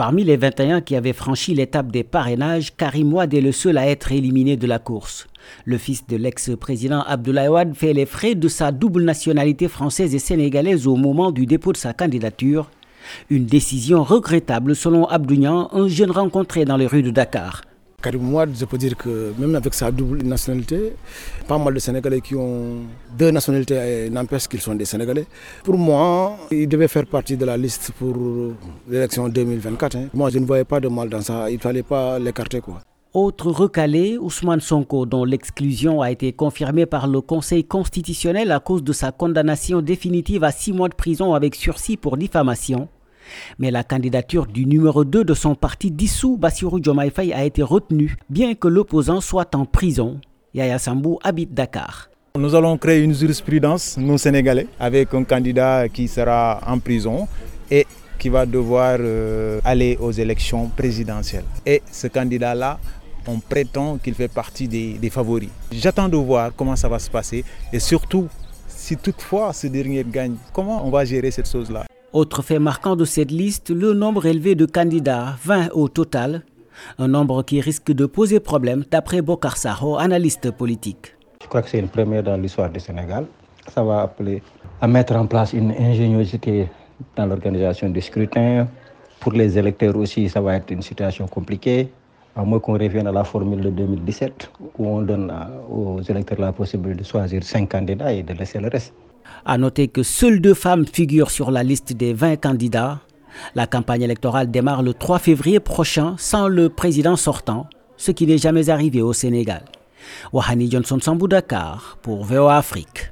Parmi les 21 qui avaient franchi l'étape des parrainages, Karim Ouad est le seul à être éliminé de la course. Le fils de l'ex-président Abdoulaye Ouad fait les frais de sa double nationalité française et sénégalaise au moment du dépôt de sa candidature. Une décision regrettable selon Abdounian, un jeune rencontré dans les rues de Dakar. Karim Ouad, je peux dire que même avec sa double nationalité, pas mal de Sénégalais qui ont deux nationalités n'empêchent qu'ils sont des Sénégalais. Pour moi, il devait faire partie de la liste pour l'élection 2024. Hein. Moi, je ne voyais pas de mal dans ça. Il ne fallait pas l'écarter. Autre recalé, Ousmane Sonko, dont l'exclusion a été confirmée par le Conseil constitutionnel à cause de sa condamnation définitive à six mois de prison avec sursis pour diffamation. Mais la candidature du numéro 2 de son parti dissous, Bassirou Diomaye a été retenue, bien que l'opposant soit en prison. Yaya Sambou habite Dakar. Nous allons créer une jurisprudence, nous Sénégalais, avec un candidat qui sera en prison et qui va devoir euh, aller aux élections présidentielles. Et ce candidat-là, on prétend qu'il fait partie des, des favoris. J'attends de voir comment ça va se passer et surtout, si toutefois ce dernier gagne, comment on va gérer cette chose-là? Autre fait marquant de cette liste, le nombre élevé de candidats, 20 au total, un nombre qui risque de poser problème d'après Bokar Saho, analyste politique. Je crois que c'est une première dans l'histoire du Sénégal. Ça va appeler à mettre en place une ingéniosité dans l'organisation du scrutin. Pour les électeurs aussi, ça va être une situation compliquée, à moins qu'on revienne à la formule de 2017, où on donne aux électeurs la possibilité de choisir cinq candidats et de laisser le reste. A noter que seules deux femmes figurent sur la liste des 20 candidats. La campagne électorale démarre le 3 février prochain sans le président sortant, ce qui n'est jamais arrivé au Sénégal. Wahani Johnson Sambou Dakar pour VOA Afrique.